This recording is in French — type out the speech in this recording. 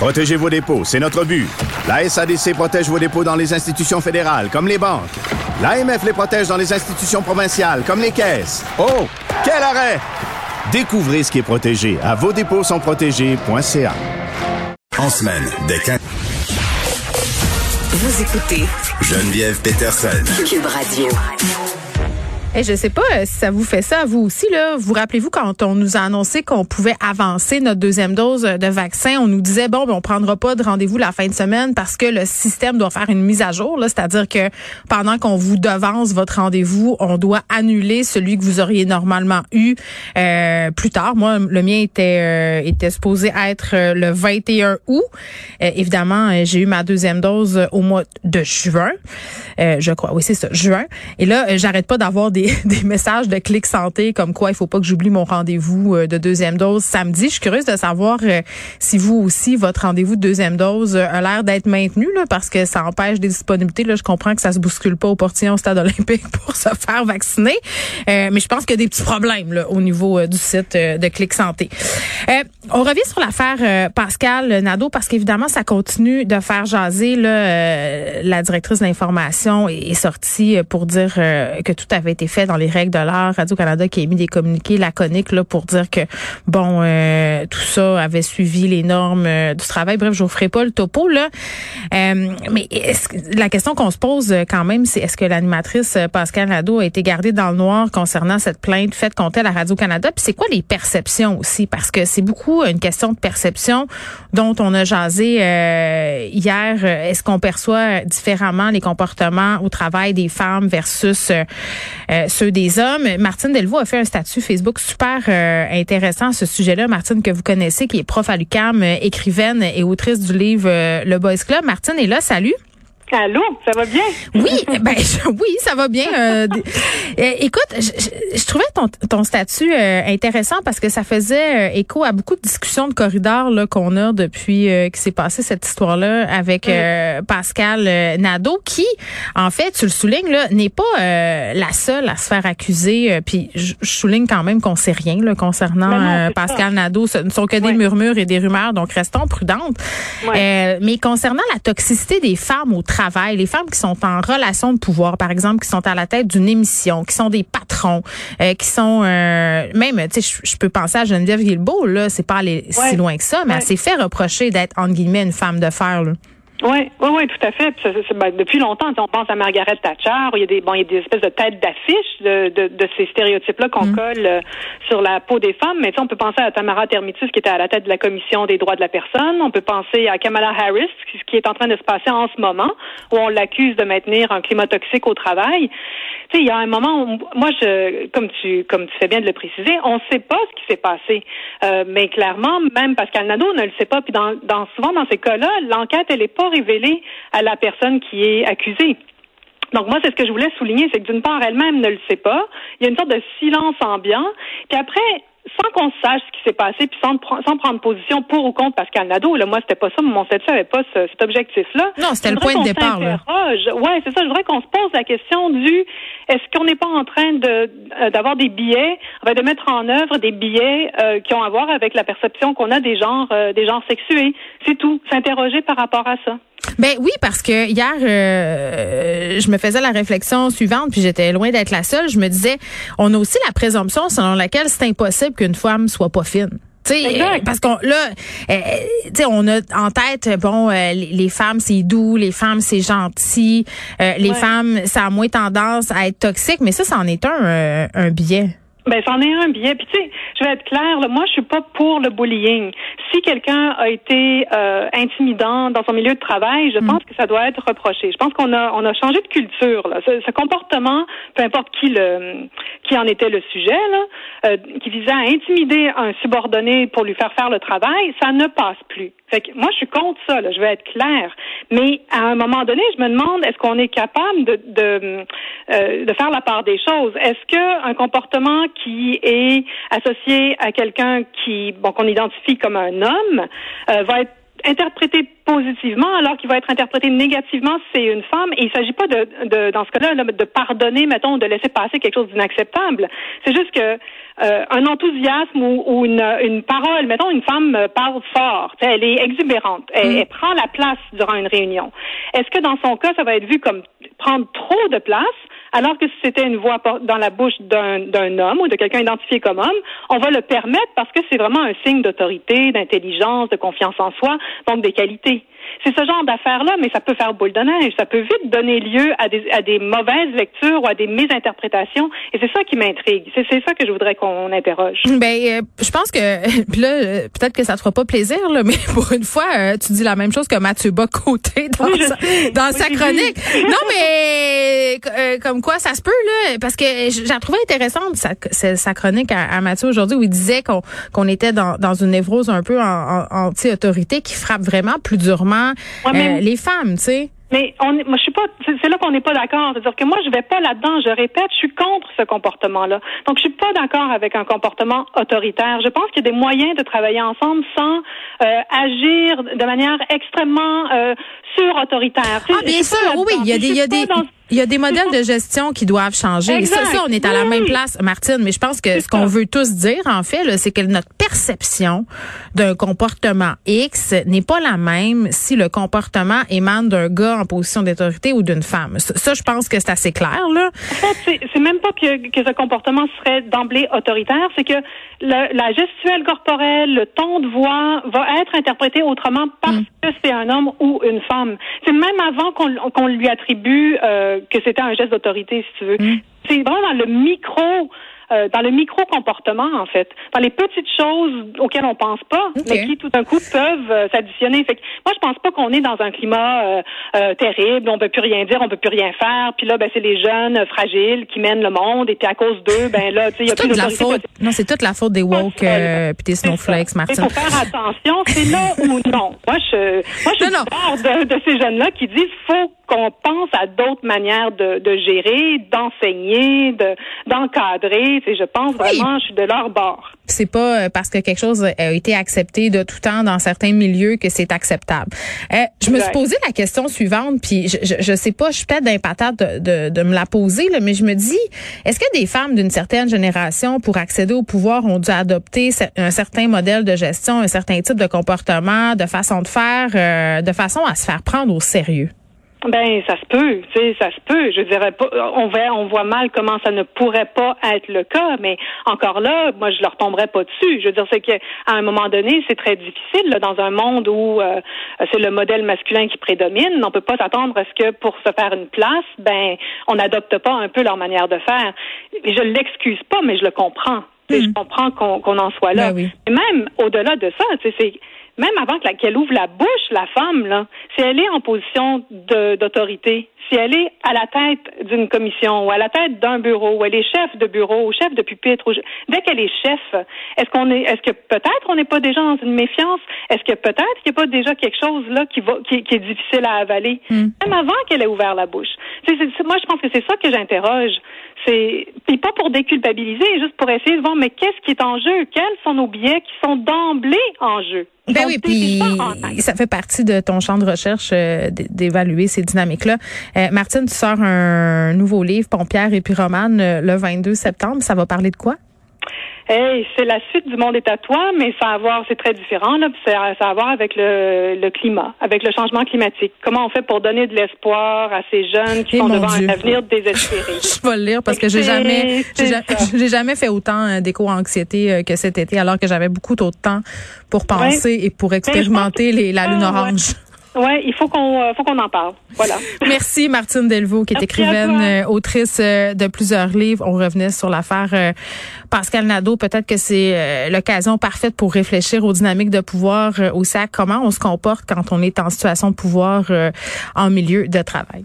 Protégez vos dépôts, c'est notre but. La SADC protège vos dépôts dans les institutions fédérales, comme les banques. L'AMF les protège dans les institutions provinciales, comme les caisses. Oh, quel arrêt! Découvrez ce qui est protégé à vos dépôts sont protégés.ca. En semaine, dès 15... Vous écoutez Geneviève Peterson. Cube Radio. Et je sais pas euh, si ça vous fait ça, vous aussi là. Vous rappelez-vous quand on nous a annoncé qu'on pouvait avancer notre deuxième dose de vaccin, on nous disait bon, ben, on prendra pas de rendez-vous la fin de semaine parce que le système doit faire une mise à jour. C'est-à-dire que pendant qu'on vous devance votre rendez-vous, on doit annuler celui que vous auriez normalement eu euh, plus tard. Moi, le mien était euh, était supposé être euh, le 21 août. évidemment, j'ai eu ma deuxième dose au mois de juin, je crois. Oui, c'est ça, juin. Et là, j'arrête pas d'avoir des des, messages de clic santé comme quoi il faut pas que j'oublie mon rendez-vous euh, de deuxième dose samedi. Je suis curieuse de savoir euh, si vous aussi votre rendez-vous de deuxième dose euh, a l'air d'être maintenu là, parce que ça empêche des disponibilités. Là, je comprends que ça se bouscule pas au portillon au stade olympique pour se faire vacciner, mais je pense qu'il y a des petits problèmes là, au niveau du site de Clic Santé. on revient sur l'affaire Pascal Nadeau parce qu'évidemment ça continue de faire jaser. Là, la directrice de l'information est sortie pour dire que tout avait été fait dans les règles de l'art. Radio-Canada qui a émis des communiqués laconiques là, pour dire que, bon, euh, tout ça avait suivi les normes euh, du travail. Bref, je vous ferai pas le topo. là. Euh, mais la question qu'on se pose quand même, c'est est-ce que l'animatrice Pascal Nadeau a été gardée dans le noir concernant cette plainte faite contre elle à Radio-Canada? Puis c'est quoi les perceptions aussi? Parce que c'est beaucoup une question de perception dont on a jasé hier. Est-ce qu'on perçoit différemment les comportements au travail des femmes versus euh, ceux des hommes. Martine Delvaux a fait un statut Facebook super euh, intéressant à ce sujet-là. Martine, que vous connaissez, qui est prof à l'UQAM, euh, écrivaine et autrice du livre Le Boys Club. Martine est là. Salut. Allô, ça va bien? Oui, ben oui, ça va bien. Euh, euh, écoute, je, je, trouvais ton, ton statut euh, intéressant parce que ça faisait écho à beaucoup de discussions de corridors là qu'on a depuis qui s'est passé cette histoire-là avec Pascal Nadeau, qui, en fait, tu le soulignes là, n'est pas la seule à se faire accuser. puis je, souligne quand même qu'on sait rien là, concernant ben Pascal Nadeau. Ce ne sont que des murmures et des rumeurs, donc restons prudentes. mais concernant la toxicité des femmes au travail les femmes qui sont en relation de pouvoir, par exemple, qui sont à la tête d'une émission, qui sont des patrons, euh, qui sont euh, même, tu sais, je peux penser à Geneviève Guilbeault, là, c'est pas aller si loin que ça, mais elle s'est fait reprocher d'être entre guillemets une femme de fer. Là. Oui, oui, oui, tout à fait. Ben, depuis longtemps, on pense à Margaret Thatcher. Il y a des, bon, il y a des espèces de têtes d'affiche de, de, de, ces stéréotypes-là qu'on mm. colle euh, sur la peau des femmes. Mais on peut penser à Tamara Termitus qui était à la tête de la commission des droits de la personne. On peut penser à Kamala Harris, ce qui est en train de se passer en ce moment, où on l'accuse de maintenir un climat toxique au travail. Tu sais, il y a un moment où, moi, je, comme tu, comme tu fais bien de le préciser, on ne sait pas ce qui s'est passé. Euh, mais clairement, même Pascal Nadeau ne le sait pas. Puis dans, dans souvent dans ces cas-là, l'enquête elle est pas révélée à la personne qui est accusée. Donc moi, c'est ce que je voulais souligner, c'est que d'une part, elle-même ne le sait pas. Il y a une sorte de silence ambiant. Puis après, sans qu'on sache ce qui s'est passé, puis sans, sans, prendre position pour ou contre Pascal Nadeau, là, moi, c'était pas ça, mon statut n'avait pas cet objectif-là. Non, c'était le point de départ. Oui, c'est ça. Je voudrais qu'on se pose la question du est-ce qu'on n'est pas en train de euh, d'avoir des billets, de mettre en œuvre des billets euh, qui ont à voir avec la perception qu'on a des genres, euh, des genres sexués. C'est tout. S'interroger par rapport à ça. Ben oui, parce que hier, euh, je me faisais la réflexion suivante, puis j'étais loin d'être la seule. Je me disais, on a aussi la présomption selon laquelle c'est impossible qu'une femme soit pas fine. Exact. parce qu'on là, euh, on a en tête bon euh, les, femmes c'est doux, les femmes c'est gentil, les femmes ça a moins tendance à être toxique, mais ça, c'en est un un biais. Ben, c'en est un biais. Puis, tu sais, je vais être claire, là, moi, je suis pas pour le bullying. Si quelqu'un a été euh, intimidant dans son milieu de travail, je Mm. pense que ça doit être reproché. Je pense qu'on a, on a changé de culture. Là. Ce, ce comportement, peu importe qui le, qui en était le sujet, là, euh, qui visait à intimider un subordonné pour lui faire faire le travail, ça ne passe plus. Fait que moi, je suis contre ça. Là, je vais être claire. Mais à un moment donné, je me demande est-ce qu'on est capable de de, euh, de faire la part des choses? Est-ce que un comportement qui est associé à quelqu'un qui bon qu'on identifie comme un homme euh, va être interprété positivement alors qu'il va être interprété négativement si c'est une femme. Et il s'agit pas de, de dans ce cas-là là, de pardonner mettons de laisser passer quelque chose d'inacceptable. C'est juste que euh, un enthousiasme ou, ou une, une parole mettons une femme parle fort elle est exubérante elle, elle prend la place durant une réunion. Est-ce que dans son cas ça va être vu comme prendre trop de place alors que si c'était une voix dans la bouche d'un homme ou de quelqu'un identifié comme homme, on va le permettre parce que c'est vraiment un signe d'autorité, d'intelligence, de confiance en soi, donc des qualités. C'est ce genre d'affaires-là, mais ça peut faire boule de neige. Ça peut vite donner lieu à des, à des mauvaises lectures ou à des mésinterprétations. Et c'est ça qui m'intrigue. C'est c'est ça que je voudrais qu'on interroge. Ben, euh, je pense que là, euh, peut-être que ça te fera pas plaisir, là, mais pour une fois, euh, tu dis la même chose que Mathieu Bas côté dans Oui, sa, sais. dans Oui, sa j'ai chronique. non, mais comme quoi, ça se peut là, parce que la trouvais intéressante sa, sa, sa chronique à, à Mathieu aujourd'hui où il disait qu'on qu'on était dans, dans une névrose un peu en, en- anti-autorité qui frappe vraiment plus durement Ouais, mais- euh, les femmes, tu sais. Mais on, moi, je suis pas. C'est là qu'on n'est pas d'accord. C'est-à-dire que moi, je vais pas là-dedans. Je répète, je suis contre ce comportement-là. Donc, je suis pas d'accord avec un comportement autoritaire. Je pense qu'il y a des moyens de travailler ensemble sans euh, agir de manière extrêmement euh, sur-autoritaire. Ah, bien sûr, oui, il y a des, il y a des, dans- il y a des modèles de gestion qui doivent changer. Ça, Exact. ça, on est à la Oui, même place, Martine, mais je pense que ce qu'on veut tous dire, en fait, c'est que notre perception d'un comportement X n'est pas la même si le comportement émane d'un gars en position d'autorité ou d'une femme. Ça, ça, je pense que c'est assez clair, là. En fait, c'est- même pas que, que ce comportement serait d'emblée autoritaire, c'est que le- la gestuelle corporelle, le ton de voix va être interprété autrement parce que c'est un homme ou une femme. C'est même avant qu'on qu'on lui attribue euh, que c'était un geste d'autorité, si tu veux. C'est vraiment dans le micro. euh, dans le micro-comportement, en fait, dans les petites choses auxquelles on pense pas, mais qui tout d'un coup peuvent euh, s'additionner. Fait que moi, je pense pas qu'on est dans un climat euh, euh, terrible, on peut plus rien dire, on peut plus rien faire. Puis là, ben c'est les jeunes fragiles qui mènent le monde, et puis à cause d'eux, ben là, tu sais, il y a plus toute la faute. Non, c'est toute la faute des woke euh, puis des snowflakes, ça. Martine. Il faut faire attention, c'est là ou non. Moi, je, moi, je suis Non, non. part de, de ces jeunes-là qui disent faut qu'on pense à d'autres manières de, de gérer, d'enseigner, de d'encadrer. Je pense vraiment, je suis de leur bord. c'est pas euh, parce que quelque chose a été accepté de tout temps dans certains milieux que c'est acceptable. Euh, je me suis Exact. posé la question suivante, puis je, je, je sais pas, je suis peut-être d'impatate de, de, de me la poser, là, mais je me dis, est-ce que des femmes d'une certaine génération, pour accéder au pouvoir, ont dû adopter un certain modèle de gestion, un certain type de comportement, de façon de faire, euh, de façon à se faire prendre au sérieux? Ben, ça se peut, tu sais, ça se peut. Je dirais pas, on voit, on voit mal comment ça ne pourrait pas être le cas, mais encore là, moi, je leur tomberais pas dessus. Je veux dire, c'est qu'à un moment donné, c'est très difficile là, dans un monde où euh, c'est le modèle masculin qui prédomine. On peut pas s'attendre à ce que pour se faire une place, ben, on n'adopte pas un peu leur manière de faire. Je l'excuse pas, mais je le comprends. Sais, Je comprends qu'on qu'on en soit là. Ben oui. Et même au-delà de ça, tu sais, c'est même avant qu'elle ouvre la bouche, la femme, là, si elle est en position d'autorité, si elle est à la tête d'une commission ou à la tête d'un bureau, ou elle est chef de bureau ou chef de pupitre, ou dès qu'elle est chef, est-ce qu'on est, est-ce que peut-être on n'est pas déjà dans une méfiance? Est-ce que peut-être qu'il n'y a pas déjà quelque chose là qui va, qui, qui est difficile à avaler, même avant qu'elle ait ouvert la bouche. Moi, je pense que c'est ça que j'interroge. C'est puis pas pour déculpabiliser, juste pour essayer de voir mais qu'est-ce qui est en jeu? Quels sont nos biais qui sont d'emblée en jeu? Ben oui, puis ça fait partie de ton champ de recherche euh, d'évaluer ces dynamiques-là. Euh, Martine, tu sors un nouveau livre, Pompière et Pyromane, euh, le 22 septembre. Ça va parler de quoi? Hey, c'est la suite du monde est à toi, mais ça a à voir, c'est très différent là. puis Ça, ça a à voir avec le, le climat, avec le changement climatique. Comment on fait pour donner de l'espoir à ces jeunes qui Eh sont devant Dieu. un avenir désespéré? Je vais le lire parce que j'ai jamais, j'ai jamais fait autant euh, d'éco-anxiété euh, que cet été, alors que j'avais beaucoup trop de temps pour penser et pour expérimenter les, la lune Ah, ouais. Ouais, il faut qu'on euh, faut qu'on en parle. Voilà. Merci Martine Delvaux qui est Merci écrivaine, euh, autrice euh, de plusieurs livres. On revenait sur l'affaire Pascal Nadeau. Peut-être que c'est l'occasion parfaite pour réfléchir aux dynamiques de pouvoir, aussi à comment on se comporte quand on est en situation de pouvoir en milieu de travail?